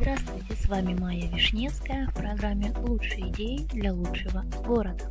Здравствуйте, с вами Майя Вишневская в программе «Лучшие идеи для лучшего города».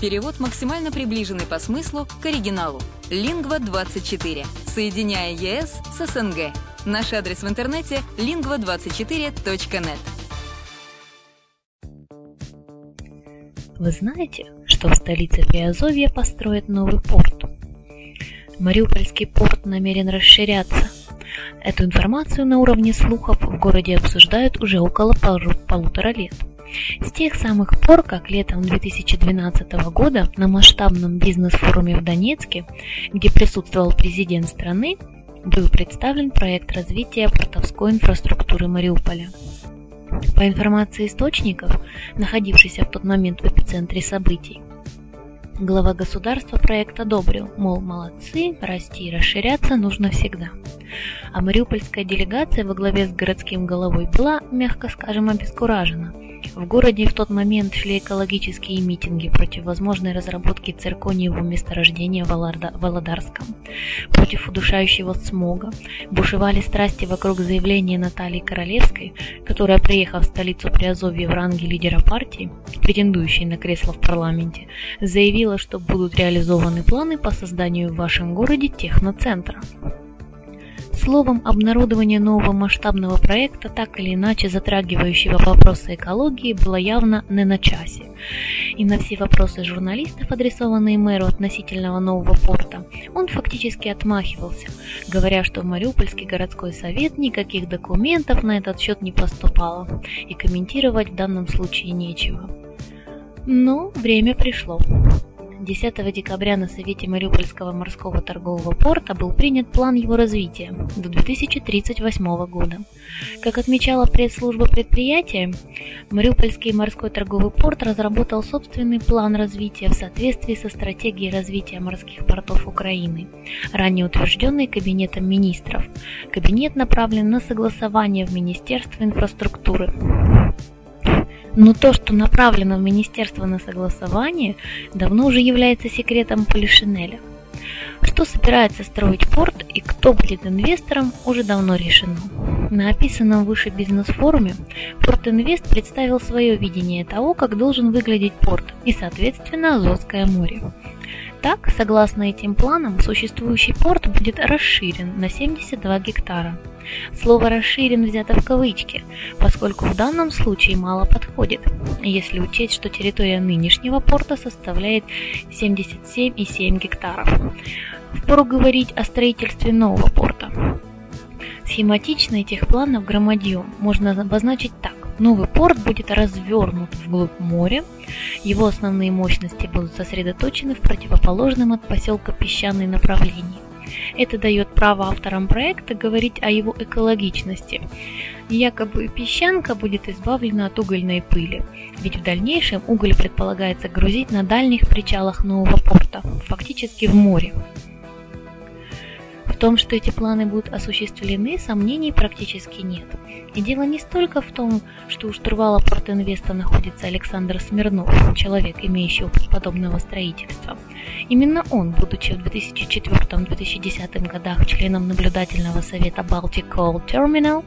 Перевод максимально приближенный по смыслу к оригиналу. Лингва24. Соединяя ЕС с СНГ. Наш адрес в интернете lingva24.net. Вы знаете, что в столице Приазовья построят новый порт? Мариупольский порт намерен расширяться. Эту информацию на уровне слухов в городе обсуждают уже около полутора лет. С тех самых пор, как летом 2012 года на масштабном бизнес-форуме в Донецке, где присутствовал президент страны, был представлен проект развития портовской инфраструктуры Мариуполя. По информации источников, находившихся в тот момент в эпицентре событий, глава государства проект одобрил, мол, молодцы, расти и расширяться нужно всегда. А мариупольская делегация во главе с городским головой была, мягко скажем, обескуражена – в городе в тот момент шли экологические митинги против возможной разработки циркониевого месторождения в Володарском, против удушающего смога, бушевали страсти вокруг заявления Натальи Королевской, которая, приехав в столицу Приазовья в ранге лидера партии, претендующей на кресло в парламенте, заявила, что будут реализованы планы по созданию в вашем городе техноцентра. Словом, обнародование нового масштабного проекта, так или иначе затрагивающего вопросы экологии, было явно не на часе. И на все вопросы журналистов, адресованные мэру относительного нового порта, он фактически отмахивался, говоря, что в Мариупольский городской совет никаких документов на этот счет не поступало, и комментировать в данном случае нечего. Но время пришло. 10 декабря на Совете Мариупольского морского торгового порта был принят план его развития до 2038 года. Как отмечала пресс-служба предприятия, Мариупольский морской торговый порт разработал собственный план развития в соответствии со стратегией развития морских портов Украины, ранее утвержденной Кабинетом министров. Кабинет направлен на согласование в Министерство инфраструктуры. Но то, что направлено в Министерство на согласование, давно уже является секретом Полишинеля. Что собирается строить порт и кто будет инвестором, уже давно решено. На описанном выше бизнес-форуме Порт Инвест представил свое видение того, как должен выглядеть порт и, соответственно, Азовское море. Так, согласно этим планам, существующий порт будет расширен на 72 гектара. Слово «расширен» взято в кавычки, поскольку в данном случае мало подходит, если учесть, что территория нынешнего порта составляет 77,7 гектаров. Впору говорить о строительстве нового порта. Схематично этих планов громадье можно обозначить так. Новый порт будет развернут вглубь моря. Его основные мощности будут сосредоточены в противоположном от поселка песчаной направлении. Это дает право авторам проекта говорить о его экологичности. Якобы песчанка будет избавлена от угольной пыли, ведь в дальнейшем уголь предполагается грузить на дальних причалах нового порта, фактически в море. Том, что эти планы будут осуществлены, сомнений практически нет. И дело не столько в том, что у штурвала Портинвеста находится Александр Смирнов, человек, имеющий опыт подобного строительства. Именно он, будучи в 2004-2010 годах членом наблюдательного совета Baltic Coal Terminal,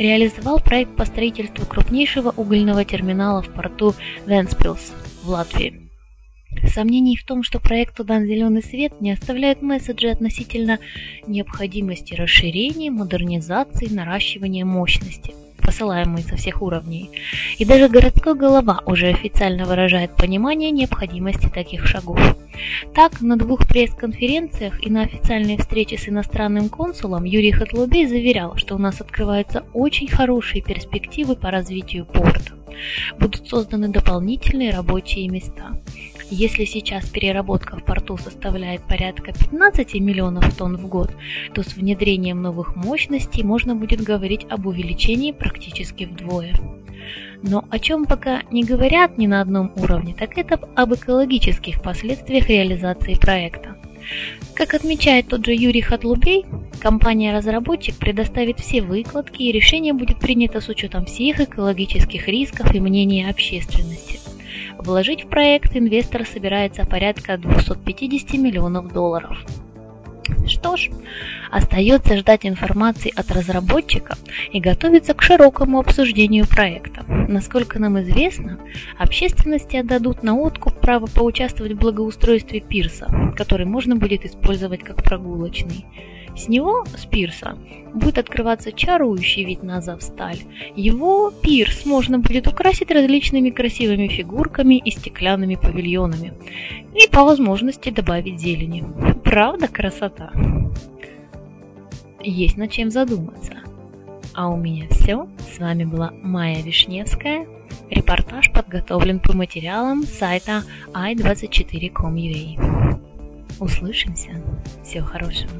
реализовал проект по строительству крупнейшего угольного терминала в порту Венспилс в Латвии. Сомнений в том, что проекту дан зеленый свет, не оставляют месседжи относительно необходимости расширения, модернизации, наращивания мощности. посылаемые со всех уровней. И даже городской голова уже официально выражает понимание необходимости таких шагов. Так, на двух пресс-конференциях и на официальной встрече с иностранным консулом Юрий Хатлубей заверял, что у нас открываются очень хорошие перспективы по развитию порта. Будут созданы дополнительные рабочие места. Если сейчас переработка в порту составляет порядка 15 миллионов тонн в год, то с внедрением новых мощностей можно будет говорить об увеличении практически вдвое. Но о чем пока не говорят ни на одном уровне, так это об экологических последствиях реализации проекта. Как отмечает тот же Юрий Хатлубей, компания-разработчик предоставит все выкладки и решение будет принято с учетом всех экологических рисков и мнений общественности. Вложить в проект инвестор собирается порядка 250 миллионов долларов. Что ж, остается ждать информации от разработчика и готовиться к широкому обсуждению проекта. Насколько нам известно, общественности отдадут на откуп право поучаствовать в благоустройстве пирса, который можно будет использовать как прогулочный. С него, с пирса, будет открываться чарующий вид на Азовсталь. Его пирс можно будет украсить различными красивыми фигурками и стеклянными павильонами. И по возможности добавить зелени. Правда красота? Есть над чем задуматься. А у меня все. С вами была Майя Вишневская. Репортаж подготовлен по материалам сайта i24.com.ua. Услышимся. Всего хорошего.